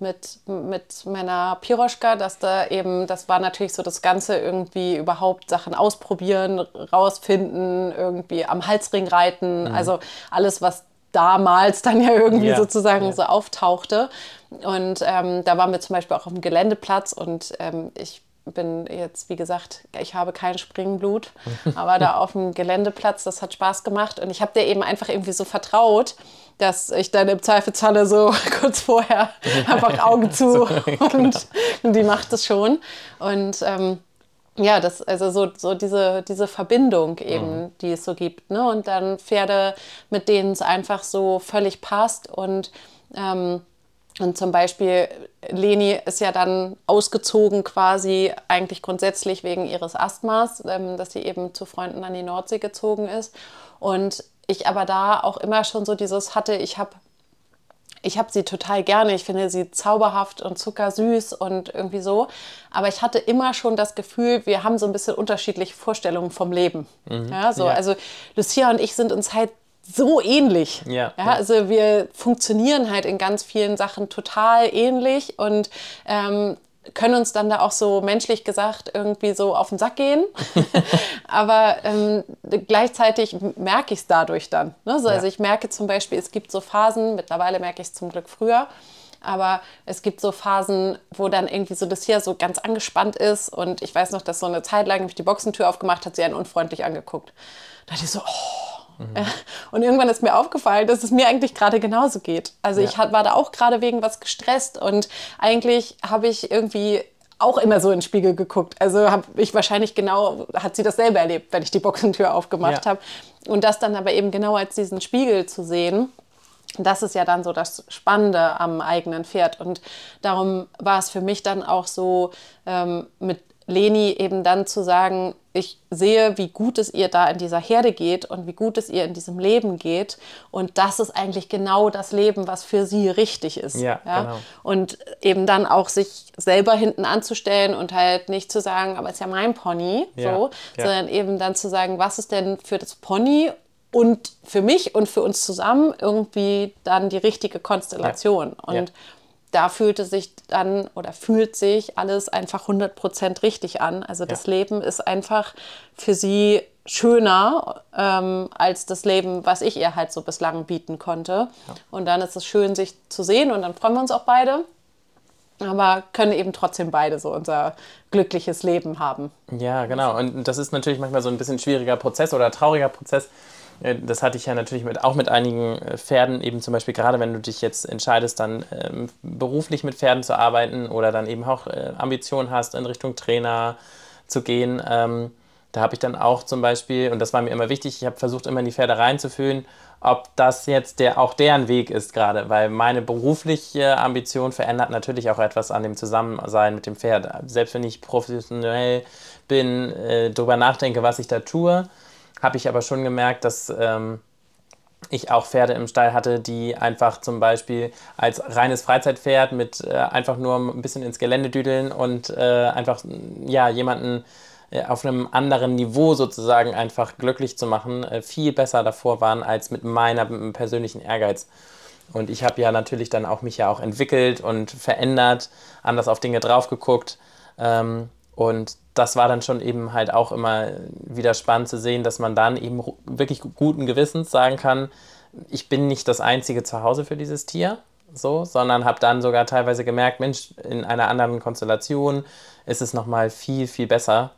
mit, mit meiner Piroschka, dass da eben, das war natürlich so das Ganze irgendwie überhaupt Sachen ausprobieren, rausfinden, irgendwie am Halsring reiten, also alles, was damals dann ja irgendwie Ja, sozusagen ja. so auftauchte. Und ähm, da waren wir zum Beispiel auch auf dem Geländeplatz und ähm, ich bin jetzt, wie gesagt, ich habe kein Springblut, aber da auf dem Geländeplatz, das hat Spaß gemacht und ich habe dir eben einfach irgendwie so vertraut, dass ich dann im Zweifelsfalle so kurz vorher einfach Augen zu und, und die macht es schon. Und ähm, ja, das, also so, so diese, diese Verbindung eben, die es so gibt. Ne? Und dann Pferde, mit denen es einfach so völlig passt und ähm, Und zum Beispiel, Leni ist ja dann ausgezogen quasi eigentlich grundsätzlich wegen ihres Asthmas, ähm, dass sie eben zu Freunden an die Nordsee gezogen ist. Und ich aber da auch immer schon so dieses hatte, ich habe ich habe sie total gerne. Ich finde sie zauberhaft und zuckersüß und irgendwie so. Aber ich hatte immer schon das Gefühl, wir haben so ein bisschen unterschiedliche Vorstellungen vom Leben. Mhm. Ja, so. Ja. Also Lucia und ich sind uns halt so ähnlich. Ja, ja, Also wir funktionieren halt in ganz vielen Sachen total ähnlich und ähm, können uns dann da auch so menschlich gesagt irgendwie so auf den Sack gehen. Aber ähm, gleichzeitig merke ich es dadurch dann. Ne? So, ja. Also ich merke zum Beispiel, es gibt so Phasen, mittlerweile merke ich es zum Glück früher, aber es gibt so Phasen, wo dann irgendwie so das hier so ganz angespannt ist und ich weiß noch, dass so eine Zeit lang, ich die Boxentür aufgemacht hat, sie einen unfreundlich angeguckt. Da dachte ich so, oh, Mhm. Und irgendwann ist mir aufgefallen, dass es mir eigentlich gerade genauso geht. Also ja. ich war da auch gerade wegen was gestresst und eigentlich habe ich irgendwie auch immer so in den Spiegel geguckt. Also habe ich wahrscheinlich genau, hat sie dasselbe erlebt, wenn ich die Boxentür aufgemacht ja. habe. Und das dann aber eben genau als diesen Spiegel zu sehen, das ist ja dann so das Spannende am eigenen Pferd. Und darum war es für mich dann auch so ähm, mit Leni eben dann zu sagen, ich sehe, wie gut es ihr da in dieser Herde geht und wie gut es ihr in diesem Leben geht. Und das ist eigentlich genau das Leben, was für sie richtig ist. Ja, ja? Genau. Und eben dann auch sich selber hinten anzustellen und halt nicht zu sagen, aber es ist ja mein Pony, ja, so, ja. sondern eben dann zu sagen, was ist denn für das Pony und für mich und für uns zusammen irgendwie dann die richtige Konstellation. Und da fühlte sich dann oder fühlt sich alles einfach 100% richtig an. Also das ja. Leben ist einfach für sie schöner ähm, als das Leben, was ich ihr halt so bislang bieten konnte. Ja. Und dann ist es schön, sich zu sehen und dann freuen wir uns auch beide. Aber können eben trotzdem beide so unser glückliches Leben haben. Ja, genau. Und das ist natürlich manchmal so ein bisschen schwieriger Prozess oder trauriger Prozess das hatte ich ja natürlich mit, auch mit einigen äh, Pferden, eben zum Beispiel gerade wenn du dich jetzt entscheidest, dann ähm, beruflich mit Pferden zu arbeiten oder dann eben auch äh, Ambitionen hast, in Richtung Trainer zu gehen. Ähm, da habe ich dann auch zum Beispiel, und das war mir immer wichtig, ich habe versucht, immer in die Pferde reinzufühlen, ob das jetzt der, auch deren Weg ist gerade, weil meine berufliche Ambition verändert natürlich auch etwas an dem Zusammensein mit dem Pferd. Selbst wenn ich professionell bin, äh, darüber nachdenke, was ich da tue, habe ich aber schon gemerkt, dass ähm, ich auch Pferde im Stall hatte, die einfach zum Beispiel als reines Freizeitpferd mit äh, einfach nur ein bisschen ins Gelände düdeln und äh, einfach ja, jemanden äh, auf einem anderen Niveau sozusagen einfach glücklich zu machen, äh, viel besser davor waren als mit meiner persönlichen Ehrgeiz. Und ich habe ja natürlich dann auch mich ja auch entwickelt und verändert, anders auf Dinge drauf geguckt. Ähm, und das war dann schon eben halt auch immer wieder spannend zu sehen, dass man dann eben wirklich guten Gewissens sagen kann, ich bin nicht das einzige Zuhause für dieses Tier, so, sondern habe dann sogar teilweise gemerkt, Mensch, in einer anderen Konstellation ist es nochmal viel, viel besser.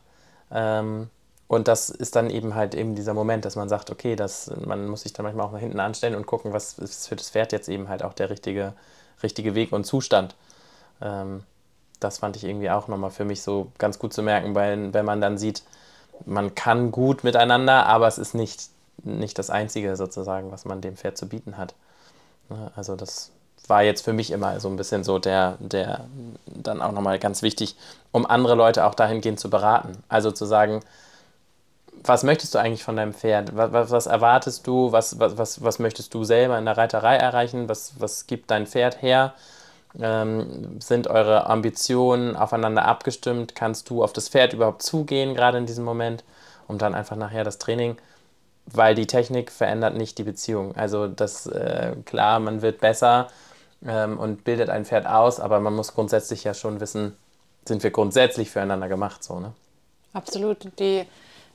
Ähm, und das ist dann eben halt eben dieser Moment, dass man sagt, okay, das, man muss sich dann manchmal auch mal hinten anstellen und gucken, was ist für das Pferd jetzt eben halt auch der richtige, richtige Weg und Zustand. Das fand ich irgendwie auch nochmal für mich so ganz gut zu merken, weil wenn man dann sieht, man kann gut miteinander, aber es ist nicht, nicht das Einzige sozusagen, was man dem Pferd zu bieten hat. Ne, also das war jetzt für mich immer so ein bisschen so der, der dann auch nochmal ganz wichtig, um andere Leute auch dahingehend zu beraten. Also zu sagen, was möchtest du eigentlich von deinem Pferd? Was, was, was erwartest du? Was, was, was möchtest du selber in der Reiterei erreichen? Was, was gibt dein Pferd her? Ähm, sind eure Ambitionen aufeinander abgestimmt? Kannst du auf das Pferd überhaupt zugehen, gerade in diesem Moment? Um dann einfach nachher das Training, weil die Technik verändert nicht die Beziehung. Also das, äh, klar, man wird besser ähm, und bildet ein Pferd aus, aber man muss grundsätzlich ja schon wissen, sind wir grundsätzlich füreinander gemacht, so, ne? Absolut. Die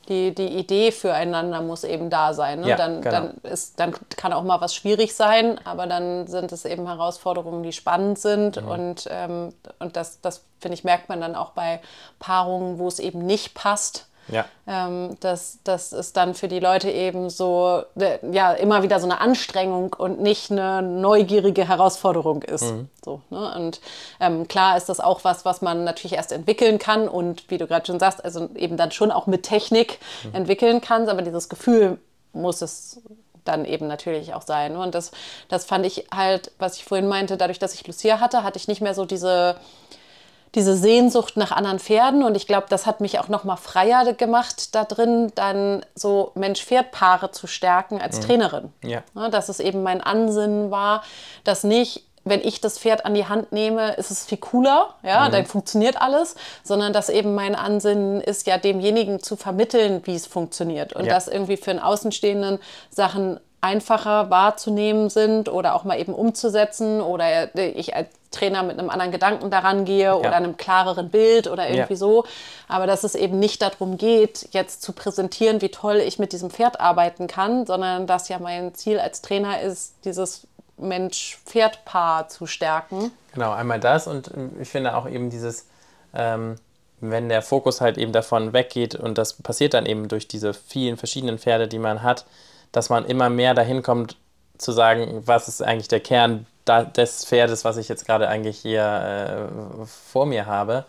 die, die Idee füreinander muss eben da sein. Ne? Ja, dann, genau. dann, ist, dann kann auch mal was schwierig sein, aber dann sind es eben Herausforderungen, die spannend sind. Mhm. Und, ähm, und das, das finde ich, merkt man dann auch bei Paarungen, wo es eben nicht passt ja. Ähm, dass das ist dann für die Leute eben so, äh, ja, immer wieder so eine Anstrengung und nicht eine neugierige Herausforderung ist. Mhm. So, ne? Und ähm, klar ist das auch was, was man natürlich erst entwickeln kann und wie du gerade schon sagst, also eben dann schon auch mit Technik mhm. entwickeln kann, aber dieses Gefühl muss es dann eben natürlich auch sein. Und das, das fand ich halt, was ich vorhin meinte, dadurch, dass ich Lucia hatte, hatte ich nicht mehr so diese, diese Sehnsucht nach anderen Pferden. Und ich glaube, das hat mich auch noch mal freier gemacht, da drin dann so Mensch-Pferd-Paare zu stärken als mhm. Trainerin. Ja. ja. Dass es eben mein Ansinnen war, dass nicht wenn ich das Pferd an die Hand nehme, ist es viel cooler, ja, mhm. dann funktioniert alles, sondern dass eben mein Ansinnen ist, ja demjenigen zu vermitteln, wie es funktioniert und ja. dass irgendwie für einen Außenstehenden Sachen einfacher wahrzunehmen sind oder auch mal eben umzusetzen oder ich als Trainer mit einem anderen Gedanken daran gehe ja. oder einem klareren Bild oder irgendwie ja. so. Aber dass es eben nicht darum geht, jetzt zu präsentieren, wie toll ich mit diesem Pferd arbeiten kann, sondern dass ja mein Ziel als Trainer ist, dieses Mensch-Pferd-Paar zu stärken. Genau, einmal das und ich finde auch eben dieses, ähm, wenn der Fokus halt eben davon weggeht und das passiert dann eben durch diese vielen verschiedenen Pferde, die man hat, dass man immer mehr dahin kommt zu sagen, was ist eigentlich der Kern des Pferdes, was ich jetzt gerade eigentlich hier äh, vor mir habe.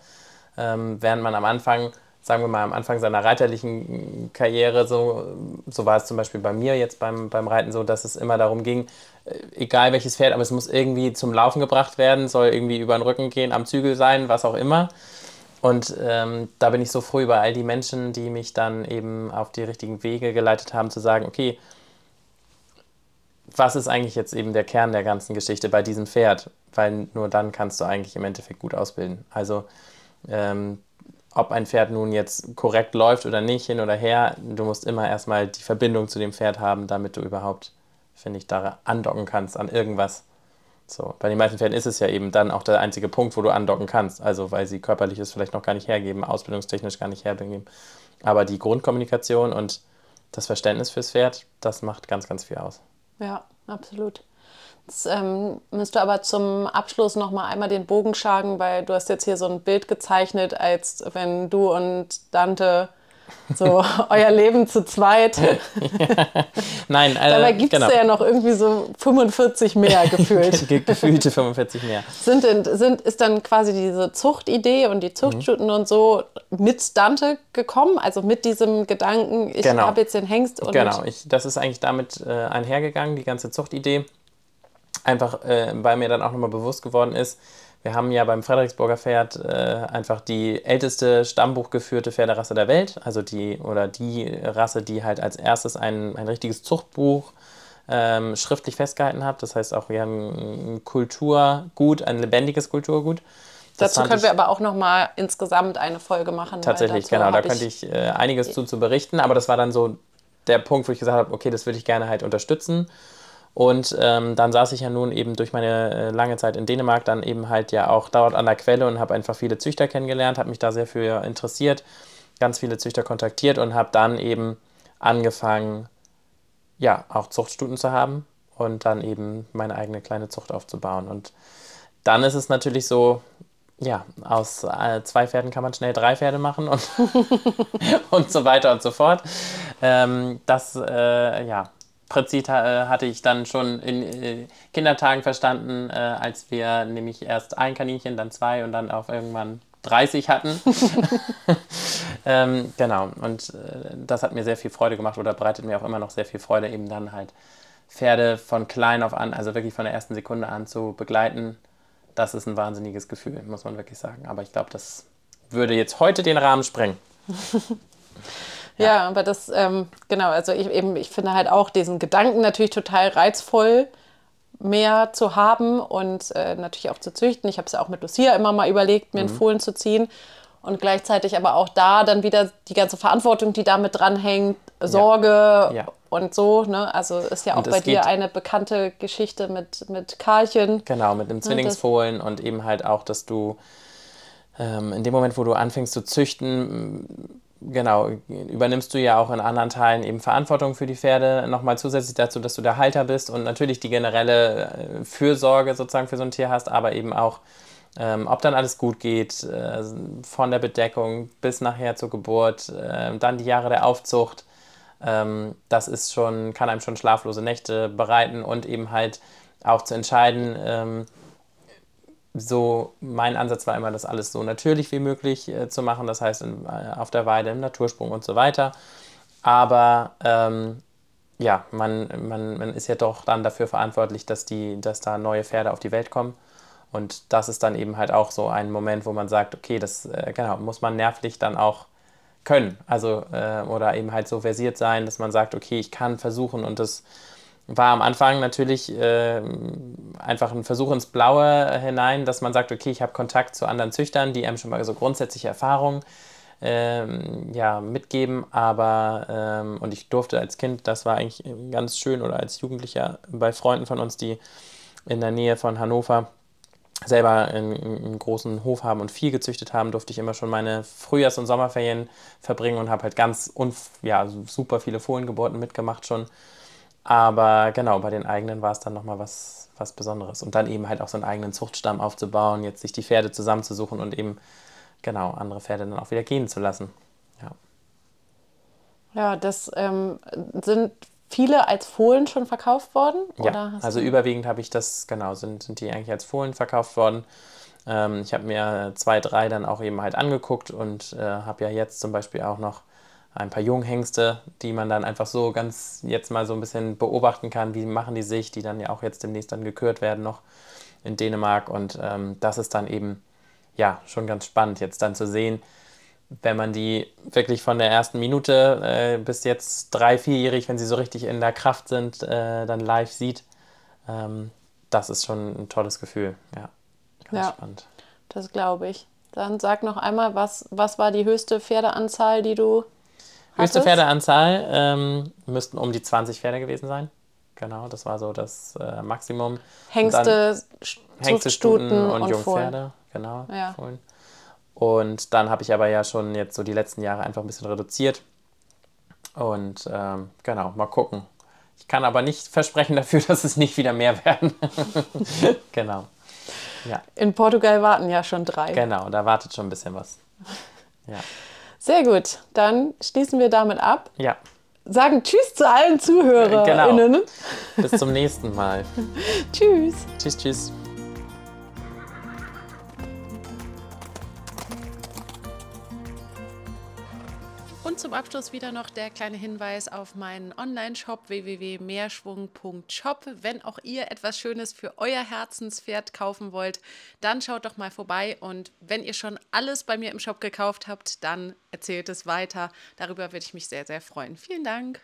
Ähm, während man am Anfang sagen wir mal, am Anfang seiner reiterlichen Karriere, so, so war es zum Beispiel bei mir jetzt beim, beim Reiten so, dass es immer darum ging, äh, egal welches Pferd, aber es muss irgendwie zum Laufen gebracht werden, soll irgendwie über den Rücken gehen, am Zügel sein, was auch immer. Und ähm, da bin ich so froh über all die Menschen, die mich dann eben auf die richtigen Wege geleitet haben, zu sagen, okay, was ist eigentlich jetzt eben der Kern der ganzen Geschichte bei diesem Pferd? Weil nur dann kannst du eigentlich im Endeffekt gut ausbilden. Also ähm, ob ein Pferd nun jetzt korrekt läuft oder nicht, hin oder her, du musst immer erstmal die Verbindung zu dem Pferd haben, damit du überhaupt, finde ich, da andocken kannst an irgendwas. So, bei den meisten Pferden ist es ja eben dann auch der einzige Punkt, wo du andocken kannst. Also, weil sie körperlich es vielleicht noch gar nicht hergeben, ausbildungstechnisch gar nicht hergeben. Aber die Grundkommunikation und das Verständnis fürs Pferd, das macht ganz, ganz viel aus. Ja, absolut. Jetzt ähm, müsst du aber zum Abschluss noch mal einmal den Bogen schlagen, weil du hast jetzt hier so ein Bild gezeichnet, als wenn du und Dante so euer Leben zu zweit. ja. Nein, äh, dabei gibt es genau. ja noch irgendwie so 45 mehr gefühlt. Gefühlte 45 mehr. Sind, sind, ist dann quasi diese Zuchtidee und die Zuchtstuten mhm. und so mit Dante gekommen? Also mit diesem Gedanken, ich genau. habe jetzt den Hengst und. Genau, ich, das ist eigentlich damit äh, einhergegangen, die ganze Zuchtidee einfach äh, weil mir dann auch nochmal bewusst geworden ist, wir haben ja beim Frederiksburger Pferd äh, einfach die älteste stammbuchgeführte Pferderasse der Welt, also die oder die Rasse, die halt als erstes ein, ein richtiges Zuchtbuch ähm, schriftlich festgehalten hat. Das heißt auch, wir haben ein Kulturgut, ein lebendiges Kulturgut. Das dazu können wir aber auch nochmal insgesamt eine Folge machen. Tatsächlich, genau, da könnte ich äh, einiges zu, zu berichten, aber das war dann so der Punkt, wo ich gesagt habe, okay, das würde ich gerne halt unterstützen. Und ähm, dann saß ich ja nun eben durch meine äh, lange Zeit in Dänemark dann eben halt ja auch dort an der Quelle und habe einfach viele Züchter kennengelernt, habe mich da sehr für interessiert, ganz viele Züchter kontaktiert und habe dann eben angefangen, ja, auch Zuchtstuten zu haben und dann eben meine eigene kleine Zucht aufzubauen. Und dann ist es natürlich so, ja, aus äh, zwei Pferden kann man schnell drei Pferde machen und, und so weiter und so fort. Ähm, das, äh, ja, Prinzip äh, hatte ich dann schon in äh, Kindertagen verstanden, äh, als wir nämlich erst ein Kaninchen, dann zwei und dann auch irgendwann 30 hatten. ähm, genau, und das hat mir sehr viel Freude gemacht oder bereitet mir auch immer noch sehr viel Freude, eben dann halt Pferde von klein auf an, also wirklich von der ersten Sekunde an zu begleiten. Das ist ein wahnsinniges Gefühl, muss man wirklich sagen. Aber ich glaube, das würde jetzt heute den Rahmen sprengen. Ja, ja aber das, ähm, genau, also ich, eben, ich finde halt auch diesen Gedanken natürlich total reizvoll, mehr zu haben und äh, natürlich auch zu züchten. Ich habe es ja auch mit Lucia immer mal überlegt, mir mhm. einen Fohlen zu ziehen. Und gleichzeitig aber auch da dann wieder die ganze Verantwortung, die damit dranhängt, Sorge ja. Ja. und so. Ne? Also ist ja auch bei dir eine bekannte Geschichte mit, mit Karlchen. Genau, mit einem Zwillingsfohlen und eben halt auch, dass du ähm, in dem Moment, wo du anfängst zu züchten, genau, übernimmst du ja auch in anderen Teilen eben Verantwortung für die Pferde, nochmal zusätzlich dazu, dass du der Halter bist und natürlich die generelle äh, Fürsorge sozusagen für so ein Tier hast, aber eben auch, ähm, ob dann alles gut geht, äh, von der Bedeckung bis nachher zur Geburt, äh, dann die Jahre der Aufzucht. Ähm, das ist schon, kann einem schon schlaflose Nächte bereiten und eben halt auch zu entscheiden, ähm, so, mein Ansatz war immer, das alles so natürlich wie möglich äh, zu machen, das heißt in, äh, auf der Weide, im Natursprung und so weiter. Aber ähm, ja, man, man, man ist ja doch dann dafür verantwortlich, dass, die, dass da neue Pferde auf die Welt kommen. Und das ist dann eben halt auch so ein Moment, wo man sagt, okay, das äh, genau, muss man nervlich dann auch können. Also, äh, oder eben halt so versiert sein, dass man sagt, okay, ich kann versuchen und das war am Anfang natürlich äh, einfach ein Versuch ins Blaue hinein, dass man sagt, okay, ich habe Kontakt zu anderen Züchtern, die einem schon mal so grundsätzliche Erfahrungen ähm, ja, mitgeben. Aber, ähm, und ich durfte als Kind, das war eigentlich ganz schön, oder als Jugendlicher bei Freunden von uns, die in der Nähe von Hannover selber einen, einen, großen Hof haben und viel gezüchtet haben, durfte ich immer schon meine Frühjahrs- und Sommerferien verbringen und habe halt ganz ja, super viele Fohlengeburten mitgemacht schon. Aber genau, bei den eigenen war es dann nochmal was, was Besonderes. Und dann eben halt auch so einen eigenen Zuchtstamm aufzubauen, jetzt sich die Pferde zusammenzusuchen und eben genau andere Pferde dann auch wieder gehen zu lassen. Ja, ja das ähm, sind viele als Fohlen schon verkauft worden? Ja, also überwiegend habe ich das, genau, sind, sind die eigentlich als Fohlen verkauft worden. Ähm, ich habe mir zwei, drei dann auch eben halt angeguckt und äh, habe ja jetzt zum Beispiel auch noch ein paar Junghengste, die man dann einfach so ganz jetzt mal so ein bisschen beobachten kann, wie machen die sich, die dann ja auch jetzt demnächst dann gekürt werden noch in Dänemark. Und ähm, das ist dann eben ja schon ganz spannend, jetzt dann zu sehen, wenn man die wirklich von der ersten Minute äh, bis jetzt drei, vierjährig, wenn sie so richtig in der Kraft sind, äh, dann live sieht. Ähm, das ist schon ein tolles Gefühl. Ja, ganz ja, spannend. Das glaube ich. Dann sag noch einmal, was, was war die höchste Pferdeanzahl, die du Höchste Pferdeanzahl ähm, müssten um die 20 Pferde gewesen sein. Genau, das war so das äh, Maximum. Hengste, Hengste, Stuten und, und Jungpferde. Genau, ja. Fohlen. Und dann habe ich aber ja schon jetzt so die letzten Jahre einfach ein bisschen reduziert. Und ähm, genau, mal gucken. Ich kann aber nicht versprechen dafür, dass es nicht wieder mehr werden. genau. Ja. In Portugal warten ja schon drei. Genau, da wartet schon ein bisschen was. Ja. Sehr gut, dann schließen wir damit ab. Ja. Sagen Tschüss zu allen ZuhörerInnen. Genau. Bis zum nächsten Mal. tschüss. Tschüss, tschüss. Und zum Abschluss wieder noch der kleine Hinweis auf meinen Online-Shop www.mehrschwung.shop. Wenn auch ihr etwas Schönes für euer Herzenspferd kaufen wollt, dann schaut doch mal vorbei. Und wenn ihr schon alles bei mir im Shop gekauft habt, dann erzählt es weiter. Darüber würde ich mich sehr, sehr freuen. Vielen Dank.